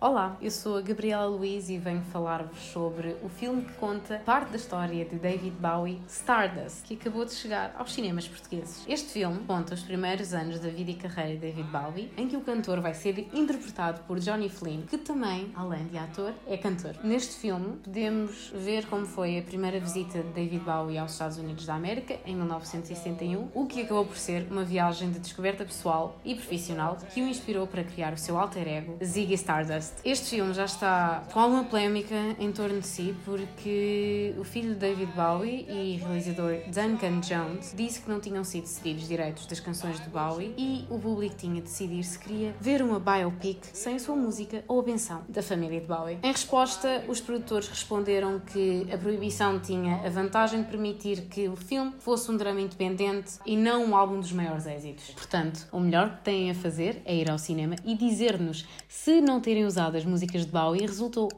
Olá, eu sou a Gabriela Luiz e venho falar-vos sobre o filme que conta parte da história de David Bowie, Stardust, que acabou de chegar aos cinemas portugueses. Este filme conta os primeiros anos da vida e carreira de David Bowie, em que o cantor vai ser interpretado por Johnny Flynn, que também, além de ator, é cantor. Neste filme, podemos ver como foi a primeira visita de David Bowie aos Estados Unidos da América, em 1961, o que acabou por ser uma viagem de descoberta pessoal e profissional que o inspirou para criar o seu alter ego, Ziggy Stardust. Este filme já está com alguma polémica em torno de si, porque o filho de David Bowie e realizador Duncan Jones disse que não tinham sido cedidos direitos das canções de Bowie e o público tinha de decidir se queria ver uma biopic sem a sua música ou a benção da família de Bowie. Em resposta, os produtores responderam que a proibição tinha a vantagem de permitir que o filme fosse um drama independente e não um álbum dos maiores êxitos. Portanto, o melhor que têm a fazer é ir ao cinema e dizer-nos se não terem usado usado as músicas de Bowie resultou